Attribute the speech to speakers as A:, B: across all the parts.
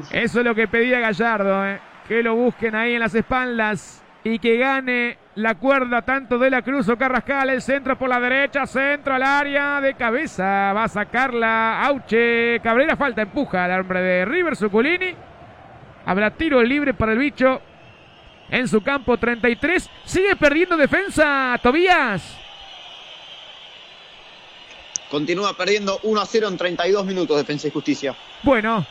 A: Cruz.
B: Eso es lo que pedía Gallardo, ¿eh? que lo busquen ahí en las espaldas y que gane la cuerda tanto de la Cruz o Carrascal. El centro por la derecha, centro al área de cabeza. Va a sacarla Auche. Cabrera falta, empuja al hombre de River Suculini. Habrá tiro libre para el bicho en su campo 33. Sigue perdiendo defensa, Tobías.
C: Continúa perdiendo 1 a 0 en 32 minutos Defensa y Justicia.
B: Bueno,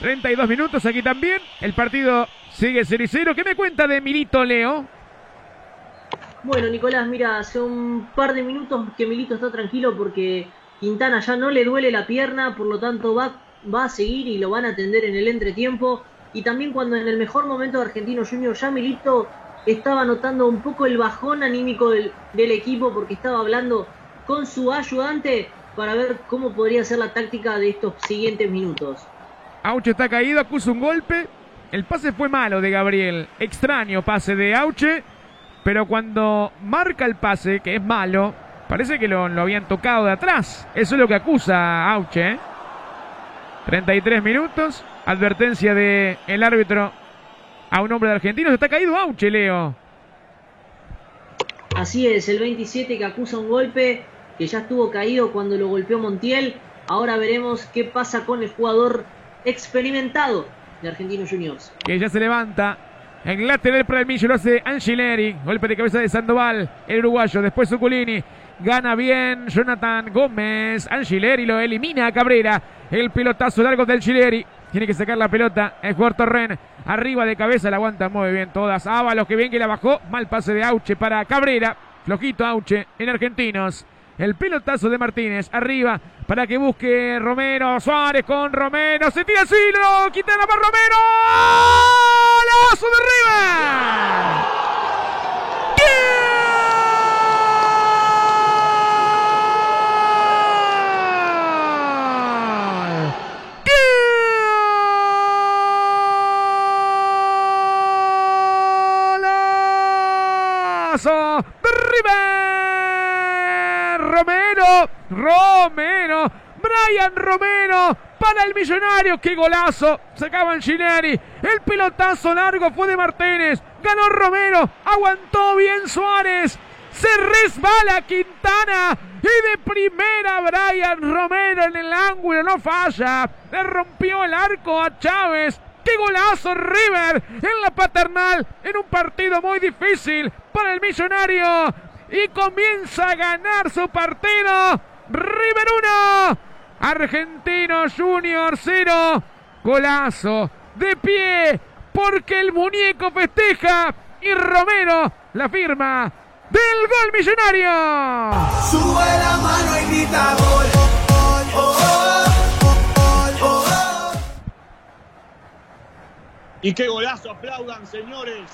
B: 32 minutos aquí también. El partido sigue 0 y 0. ¿Qué me cuenta de Milito, Leo?
D: Bueno, Nicolás, mira, hace un par de minutos que Milito está tranquilo porque Quintana ya no le duele la pierna, por lo tanto va, va a seguir y lo van a atender en el entretiempo. Y también cuando en el mejor momento de Argentino Junior ya Milito estaba notando un poco el bajón anímico del, del equipo porque estaba hablando con su ayudante para ver cómo podría ser la táctica de estos siguientes minutos.
B: Auche está caído, acusa un golpe. El pase fue malo de Gabriel. Extraño pase de Auche. Pero cuando marca el pase, que es malo, parece que lo, lo habían tocado de atrás. Eso es lo que acusa Auche. 33 minutos. Advertencia del el árbitro a un hombre de argentino. Se está caído Auche, Leo.
D: Así es, el 27 que acusa un golpe que ya estuvo caído cuando lo golpeó Montiel. Ahora veremos qué pasa con el jugador experimentado de Argentinos Juniors.
B: Que ya se levanta. En lateral para el Millo lo hace Angileri. Golpe de cabeza de Sandoval, el uruguayo. Después Zuculini. Gana bien Jonathan Gómez. Angileri lo elimina a Cabrera. El pelotazo largo del Gileri. Tiene que sacar la pelota. El jugador Torren. Arriba de cabeza la aguanta muy bien todas. Ábalos que bien que la bajó. Mal pase de Auche para Cabrera. Flojito Auche en Argentinos. El pelotazo de Martínez arriba para que busque Romero. Suárez con Romero. Se tira Silo. Quintana para Romero. ¡Lazo de arriba! ¡Golazo de River! Romero, Romero, Brian Romero para el millonario. ¡Qué golazo! Sacaban Gileri. El pelotazo largo fue de Martínez. Ganó Romero. Aguantó bien Suárez. Se resbala Quintana. Y de primera Brian Romero en el ángulo. No falla. Le rompió el arco a Chávez. ¡Qué golazo River en la paternal! En un partido muy difícil para el millonario. Y comienza a ganar su partido. River 1. Argentino Junior 0. Golazo de pie. Porque el muñeco festeja. Y Romero la firma del gol millonario.
E: Sube la mano y grita gol. Oh, oh, oh,
F: Y qué golazo, aplaudan señores.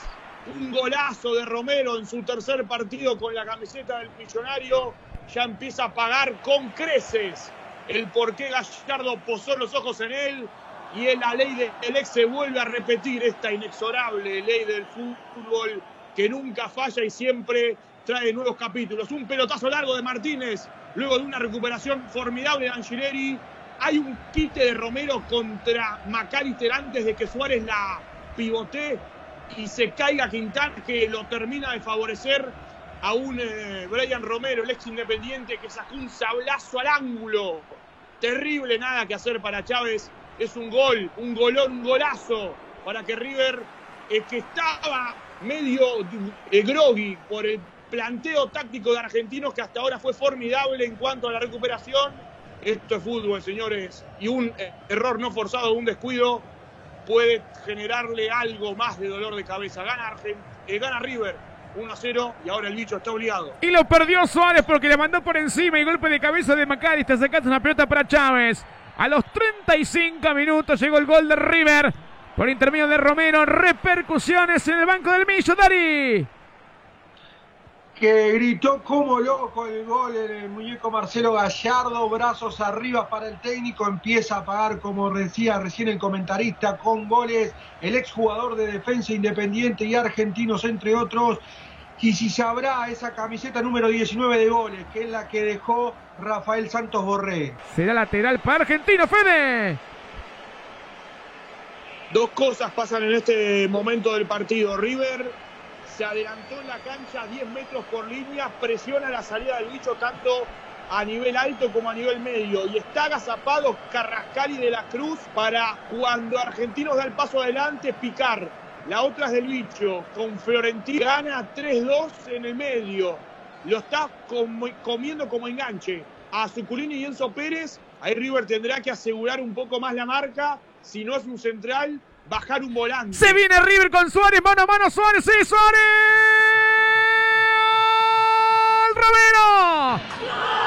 F: Un golazo de Romero en su tercer partido con la camiseta del millonario. Ya empieza a pagar con creces el por qué Gallardo posó los ojos en él. Y la ley del ex se vuelve a repetir esta inexorable ley del fútbol que nunca falla y siempre trae nuevos capítulos. Un pelotazo largo de Martínez, luego de una recuperación formidable de Angileri. Hay un quite de Romero contra Macalister antes de que Suárez la pivote y se caiga Quintana, que lo termina de favorecer a un eh, Brian Romero, el ex independiente, que sacó un sablazo al ángulo. Terrible, nada que hacer para Chávez. Es un gol, un golón, un golazo para que River, eh, que estaba medio eh, por el planteo táctico de argentinos que hasta ahora fue formidable en cuanto a la recuperación. Esto es fútbol, señores, y un eh, error no forzado, un descuido puede generarle algo más de dolor de cabeza. Gana, Argent- eh, gana River 1 a 0 y ahora el bicho está obligado.
B: Y lo perdió Suárez porque le mandó por encima y golpe de cabeza de Macalister sacando una pelota para Chávez. A los 35 minutos llegó el gol de River por intermedio de Romero. Repercusiones en el banco del Millo, Dari.
A: Que gritó como loco el gol en el muñeco Marcelo Gallardo, brazos arriba para el técnico, empieza a pagar, como decía recién el comentarista, con goles, el exjugador de Defensa Independiente y Argentinos, entre otros, y si sabrá esa camiseta número 19 de goles, que es la que dejó Rafael Santos Borré.
B: Será lateral para Argentino, Fede.
F: Dos cosas pasan en este momento del partido. River se adelantó en la cancha 10 metros por línea, presiona la salida del bicho tanto a nivel alto como a nivel medio. Y está agazapado Carrascal y de la Cruz para cuando Argentinos da el paso adelante picar. La otra es del bicho, con Florentino gana 3-2 en el medio. Lo está comiendo como enganche. A Zuculini y Enzo Pérez, ahí River tendrá que asegurar un poco más la marca. Si no es un central, bajar un volante.
B: Se viene River con Suárez, mano a mano, Suárez, sí, Suárez. Romero.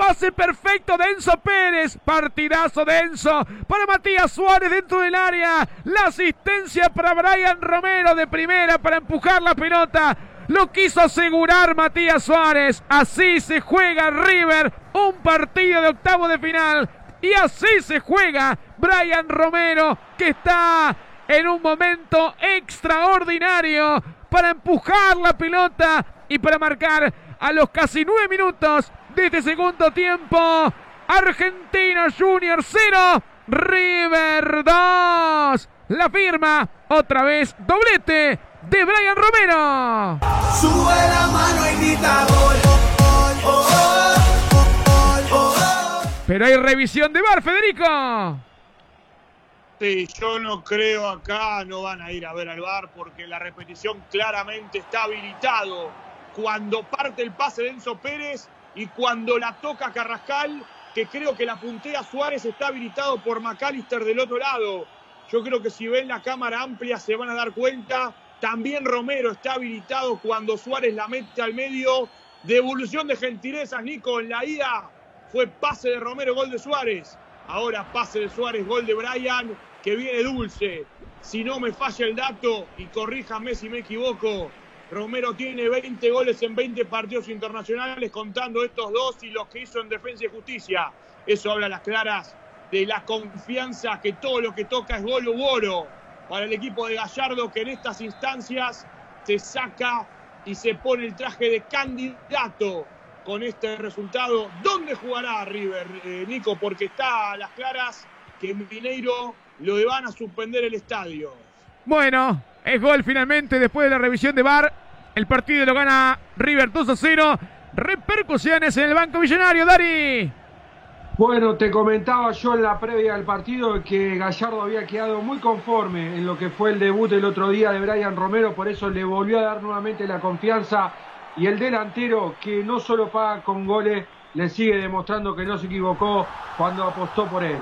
B: Pase perfecto de Enzo Pérez. Partidazo de Enzo para Matías Suárez dentro del área. La asistencia para Brian Romero de primera para empujar la pelota. Lo quiso asegurar Matías Suárez. Así se juega River. Un partido de octavo de final. Y así se juega Brian Romero que está en un momento extraordinario para empujar la pelota y para marcar a los casi nueve minutos de este segundo tiempo. Argentina Junior 0, River 2. La firma, otra vez doblete de Brian Romero.
E: Sube la mano y
B: Pero hay revisión de bar, Federico.
F: Sí, yo no creo acá, no van a ir a ver al bar porque la repetición claramente está habilitado. Cuando parte el pase de Enzo Pérez, y cuando la toca Carrascal, que creo que la puntea Suárez, está habilitado por McAllister del otro lado. Yo creo que si ven la cámara amplia se van a dar cuenta. También Romero está habilitado cuando Suárez la mete al medio. Devolución de gentilezas, Nico, en la ida fue pase de Romero, gol de Suárez. Ahora pase de Suárez, gol de Brian, que viene dulce. Si no me falla el dato, y corríjame si me equivoco, Romero tiene 20 goles en 20 partidos internacionales, contando estos dos y los que hizo en Defensa y Justicia. Eso habla a las claras de la confianza que todo lo que toca es gol u oro para el equipo de Gallardo, que en estas instancias se saca y se pone el traje de candidato con este resultado. ¿Dónde jugará River, eh, Nico? Porque está a las claras que en Mineiro lo van a suspender el estadio.
B: Bueno, es gol finalmente después de la revisión de VAR. El partido lo gana River 2 a 0. Repercusiones en el Banco Millonario, Dari.
A: Bueno, te comentaba yo en la previa del partido que Gallardo había quedado muy conforme en lo que fue el debut el otro día de Brian Romero, por eso le volvió a dar nuevamente la confianza y el delantero que no solo paga con goles, le sigue demostrando que no se equivocó cuando apostó por él.